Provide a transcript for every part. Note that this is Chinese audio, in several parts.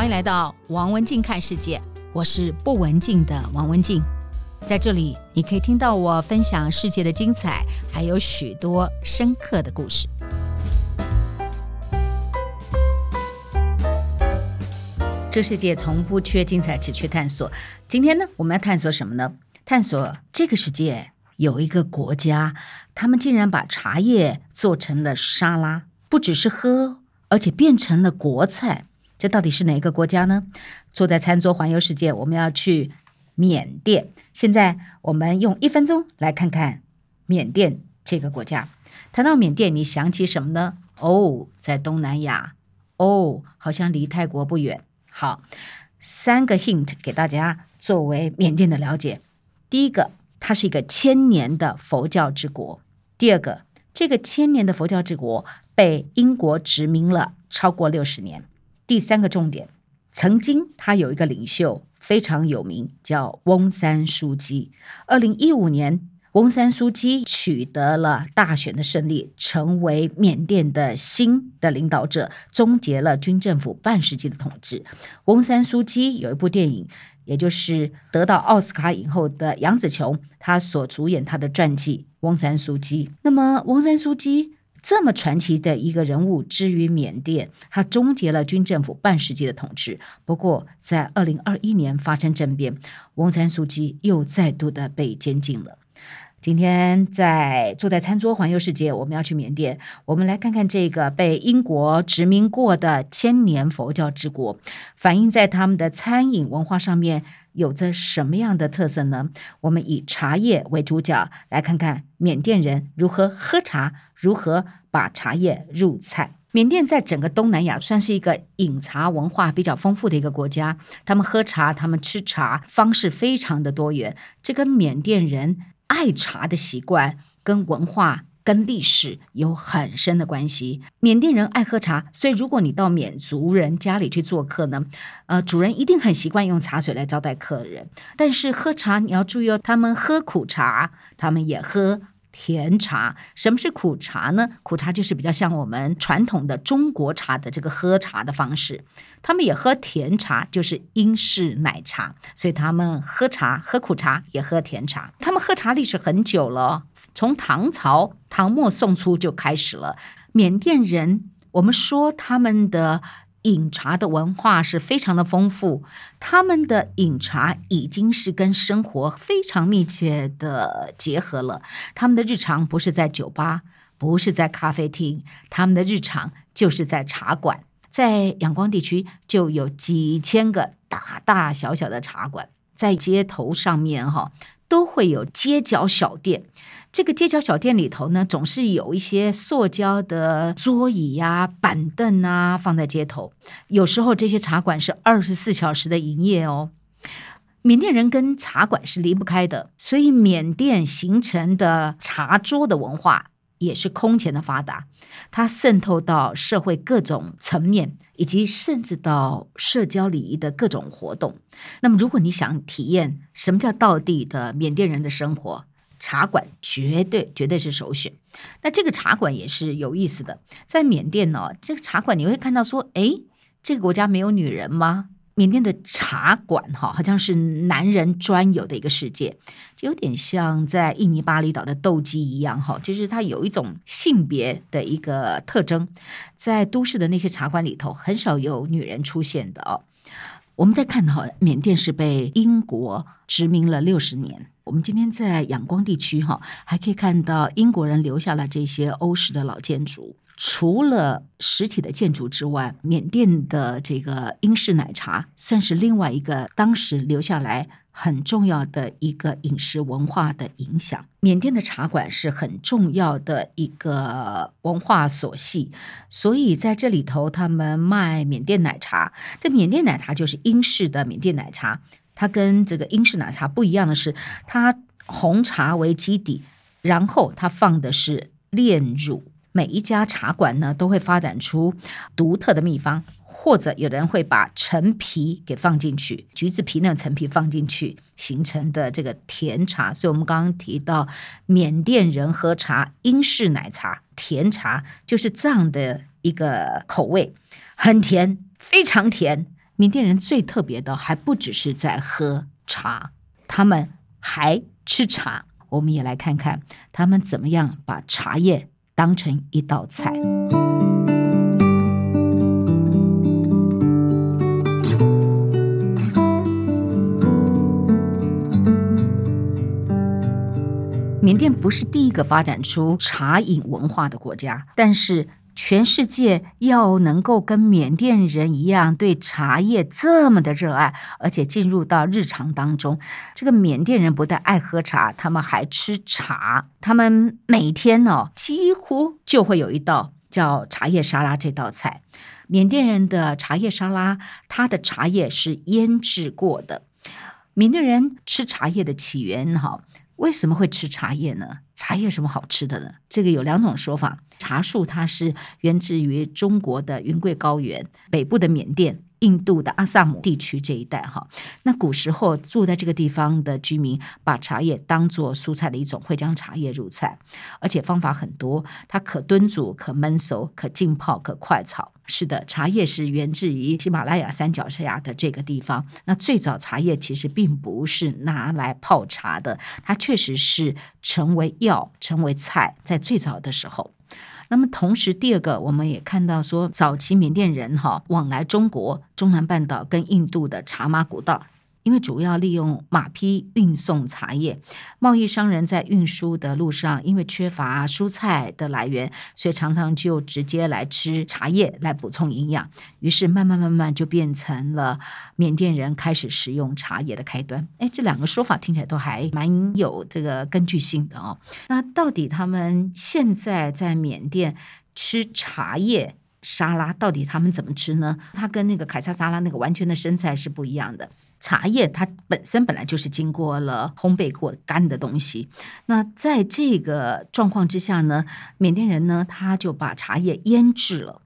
欢迎来到王文静看世界，我是不文静的王文静，在这里你可以听到我分享世界的精彩，还有许多深刻的故事。这世界从不缺精彩，只缺探索。今天呢，我们要探索什么呢？探索这个世界有一个国家，他们竟然把茶叶做成了沙拉，不只是喝，而且变成了国菜。这到底是哪个国家呢？坐在餐桌环游世界，我们要去缅甸。现在我们用一分钟来看看缅甸这个国家。谈到缅甸，你想起什么呢？哦，在东南亚。哦，好像离泰国不远。好，三个 hint 给大家作为缅甸的了解。第一个，它是一个千年的佛教之国。第二个，这个千年的佛教之国被英国殖民了超过六十年。第三个重点，曾经他有一个领袖非常有名，叫翁山苏姬。二零一五年，翁山苏姬取得了大选的胜利，成为缅甸的新的领导者，终结了军政府半世纪的统治。翁山苏姬有一部电影，也就是得到奥斯卡影后的杨紫琼，她所主演她的传记《翁山苏姬》。那么，翁山苏姬。这么传奇的一个人物，之于缅甸，他终结了军政府半世纪的统治。不过，在二零二一年发生政变，翁山苏姬又再度的被监禁了。今天在坐在餐桌环游世界，我们要去缅甸，我们来看看这个被英国殖民过的千年佛教之国，反映在他们的餐饮文化上面有着什么样的特色呢？我们以茶叶为主角，来看看缅甸人如何喝茶，如何把茶叶入菜。缅甸在整个东南亚算是一个饮茶文化比较丰富的一个国家，他们喝茶，他们吃茶方式非常的多元，这跟缅甸人。爱茶的习惯跟文化跟历史有很深的关系。缅甸人爱喝茶，所以如果你到缅族人家里去做客呢，呃，主人一定很习惯用茶水来招待客人。但是喝茶你要注意哦，他们喝苦茶，他们也喝。甜茶，什么是苦茶呢？苦茶就是比较像我们传统的中国茶的这个喝茶的方式。他们也喝甜茶，就是英式奶茶。所以他们喝茶，喝苦茶，也喝甜茶。他们喝茶历史很久了，从唐朝唐末宋初就开始了。缅甸人，我们说他们的。饮茶的文化是非常的丰富，他们的饮茶已经是跟生活非常密切的结合了。他们的日常不是在酒吧，不是在咖啡厅，他们的日常就是在茶馆。在仰光地区就有几千个大大小小的茶馆，在街头上面哈都会有街角小店。这个街角小店里头呢，总是有一些塑胶的桌椅呀、板凳啊放在街头。有时候这些茶馆是二十四小时的营业哦。缅甸人跟茶馆是离不开的，所以缅甸形成的茶桌的文化也是空前的发达。它渗透到社会各种层面，以及甚至到社交礼仪的各种活动。那么，如果你想体验什么叫道地的缅甸人的生活，茶馆绝对绝对是首选。那这个茶馆也是有意思的，在缅甸呢，这个茶馆你会看到说，诶，这个国家没有女人吗？缅甸的茶馆哈，好像是男人专有的一个世界，就有点像在印尼巴厘岛的斗鸡一样哈，就是它有一种性别的一个特征，在都市的那些茶馆里头，很少有女人出现的哦。我们再看哈，缅甸是被英国殖民了六十年。我们今天在仰光地区哈，还可以看到英国人留下了这些欧式的老建筑。除了实体的建筑之外，缅甸的这个英式奶茶算是另外一个当时留下来很重要的一个饮食文化的影响。缅甸的茶馆是很重要的一个文化所系，所以在这里头，他们卖缅甸奶茶。这缅甸奶茶就是英式的缅甸奶茶。它跟这个英式奶茶不一样的是，它红茶为基底，然后它放的是炼乳。每一家茶馆呢都会发展出独特的秘方，或者有人会把陈皮给放进去，橘子皮那陈皮放进去形成的这个甜茶。所以我们刚刚提到缅甸人喝茶，英式奶茶、甜茶就是这样的一个口味，很甜，非常甜。缅甸人最特别的还不只是在喝茶，他们还吃茶。我们也来看看他们怎么样把茶叶当成一道菜。缅甸不是第一个发展出茶饮文化的国家，但是全世界要能够跟缅甸人一样对茶叶这么的热爱，而且进入到日常当中，这个缅甸人不但爱喝茶，他们还吃茶，他们每天哦几乎就会有一道叫茶叶沙拉这道菜。缅甸人的茶叶沙拉，它的茶叶是腌制过的。缅甸人吃茶叶的起源哈。为什么会吃茶叶呢？茶叶有什么好吃的呢？这个有两种说法。茶树它是源自于中国的云贵高原北部的缅甸。印度的阿萨姆地区这一带，哈，那古时候住在这个地方的居民，把茶叶当做蔬菜的一种，会将茶叶入菜，而且方法很多，它可炖煮、可焖熟、可浸泡、可快炒。是的，茶叶是源自于喜马拉雅山脚下的这个地方。那最早茶叶其实并不是拿来泡茶的，它确实是成为药、成为菜，在最早的时候。那么同时，第二个我们也看到说，早期缅甸人哈往来中国、中南半岛跟印度的茶马古道。因为主要利用马匹运送茶叶，贸易商人在运输的路上，因为缺乏蔬菜的来源，所以常常就直接来吃茶叶来补充营养。于是慢慢慢慢就变成了缅甸人开始食用茶叶的开端。哎，这两个说法听起来都还蛮有这个根据性的哦。那到底他们现在在缅甸吃茶叶沙拉，到底他们怎么吃呢？它跟那个凯撒沙拉那个完全的生菜是不一样的。茶叶它本身本来就是经过了烘焙过干的东西，那在这个状况之下呢，缅甸人呢他就把茶叶腌制了，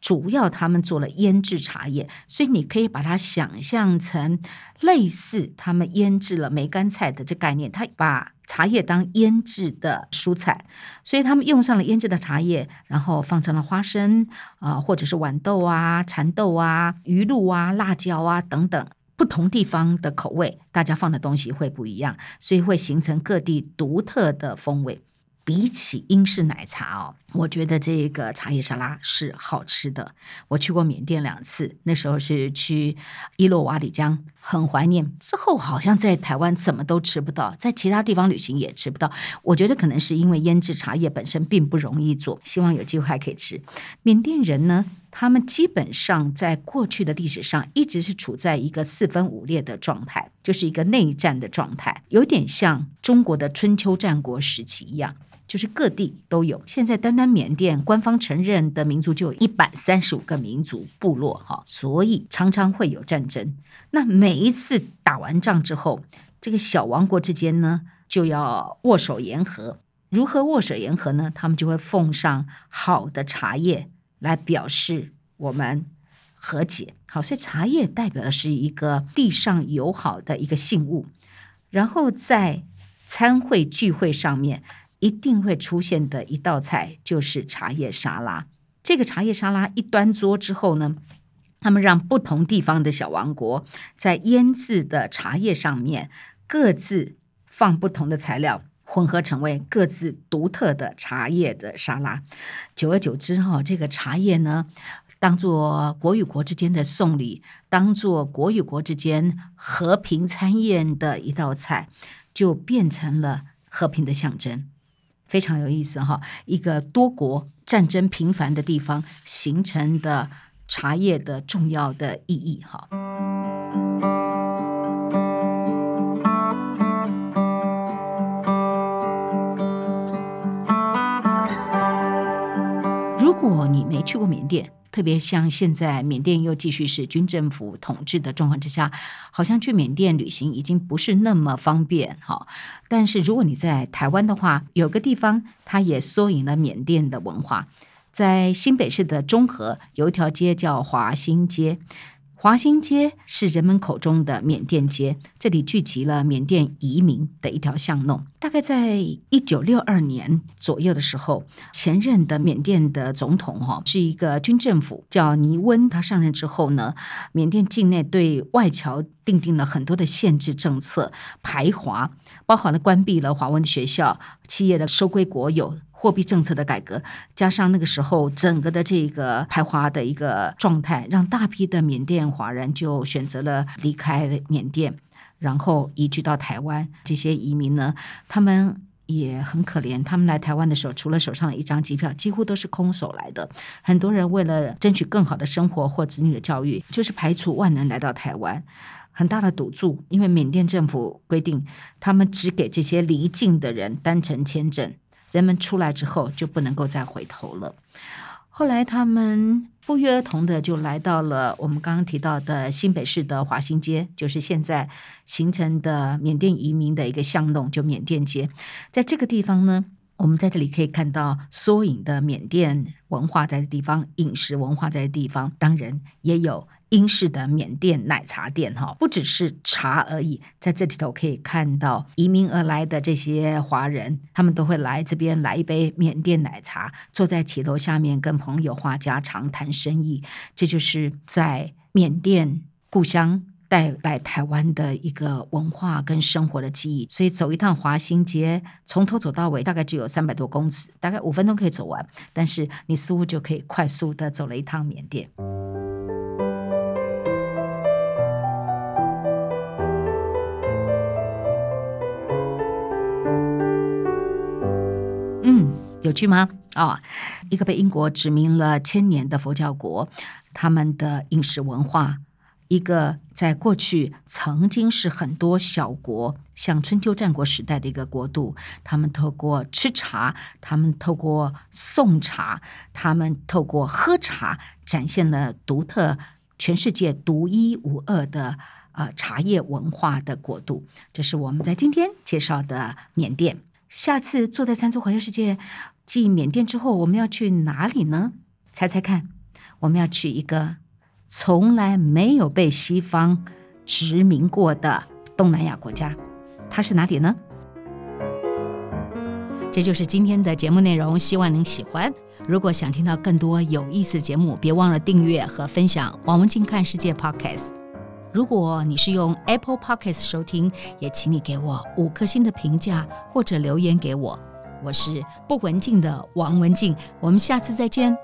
主要他们做了腌制茶叶，所以你可以把它想象成类似他们腌制了梅干菜的这概念，他把茶叶当腌制的蔬菜，所以他们用上了腌制的茶叶，然后放上了花生啊、或者是豌豆啊、蚕豆啊、鱼露啊、辣椒啊等等。不同地方的口味，大家放的东西会不一样，所以会形成各地独特的风味。比起英式奶茶哦，我觉得这个茶叶沙拉是好吃的。我去过缅甸两次，那时候是去伊洛瓦底江，很怀念。之后好像在台湾怎么都吃不到，在其他地方旅行也吃不到。我觉得可能是因为腌制茶叶本身并不容易做，希望有机会还可以吃。缅甸人呢，他们基本上在过去的历史上一直是处在一个四分五裂的状态，就是一个内战的状态，有点像中国的春秋战国时期一样。就是各地都有，现在单单缅甸官方承认的民族就有一百三十五个民族部落哈，所以常常会有战争。那每一次打完仗之后，这个小王国之间呢就要握手言和。如何握手言和呢？他们就会奉上好的茶叶来表示我们和解。好，所以茶叶代表的是一个地上友好的一个信物。然后在餐会聚会上面。一定会出现的一道菜就是茶叶沙拉。这个茶叶沙拉一端桌之后呢，他们让不同地方的小王国在腌制的茶叶上面各自放不同的材料，混合成为各自独特的茶叶的沙拉。久而久之，哈，这个茶叶呢，当做国与国之间的送礼，当做国与国之间和平餐宴的一道菜，就变成了和平的象征。非常有意思哈，一个多国战争频繁的地方形成的茶叶的重要的意义哈。果你没去过缅甸，特别像现在缅甸又继续是军政府统治的状况之下，好像去缅甸旅行已经不是那么方便哈。但是如果你在台湾的话，有个地方它也缩影了缅甸的文化，在新北市的中和有一条街叫华新街。华新街是人们口中的缅甸街，这里聚集了缅甸移民的一条巷弄。大概在一九六二年左右的时候，前任的缅甸的总统哈是一个军政府，叫尼温。他上任之后呢，缅甸境内对外侨订定了很多的限制政策，排华，包含了关闭了华文学校、企业的收归国有。货币政策的改革，加上那个时候整个的这个排华的一个状态，让大批的缅甸华人就选择了离开缅甸，然后移居到台湾。这些移民呢，他们也很可怜，他们来台湾的时候，除了手上的一张机票，几乎都是空手来的。很多人为了争取更好的生活或子女的教育，就是排除万难来到台湾。很大的赌注，因为缅甸政府规定，他们只给这些离境的人单程签证。人们出来之后就不能够再回头了。后来他们不约而同的就来到了我们刚刚提到的新北市的华新街，就是现在形成的缅甸移民的一个巷弄，就缅甸街。在这个地方呢，我们在这里可以看到缩影的缅甸文化在的地方，饮食文化在的地方，当然也有。英式的缅甸奶茶店，哈，不只是茶而已，在这里头可以看到移民而来的这些华人，他们都会来这边来一杯缅甸奶茶，坐在铁楼下面跟朋友话家常、谈生意，这就是在缅甸故乡带来台湾的一个文化跟生活的记忆。所以走一趟华新街，从头走到尾，大概只有三百多公尺，大概五分钟可以走完，但是你似乎就可以快速的走了一趟缅甸。有趣吗？啊、一个被英国殖民了千年的佛教国，他们的饮食文化；一个在过去曾经是很多小国，像春秋战国时代的一个国度，他们透过吃茶，他们透过送茶，他们透过喝茶，展现了独特、全世界独一无二的呃茶叶文化的国度。这是我们在今天介绍的缅甸。下次坐在餐桌环游世界，继缅甸之后，我们要去哪里呢？猜猜看，我们要去一个从来没有被西方殖民过的东南亚国家，它是哪里呢？这就是今天的节目内容，希望您喜欢。如果想听到更多有意思的节目，别忘了订阅和分享王文静看世界 Podcast。如果你是用 Apple p o c k e t 收听，也请你给我五颗星的评价或者留言给我。我是不文静的王文静，我们下次再见。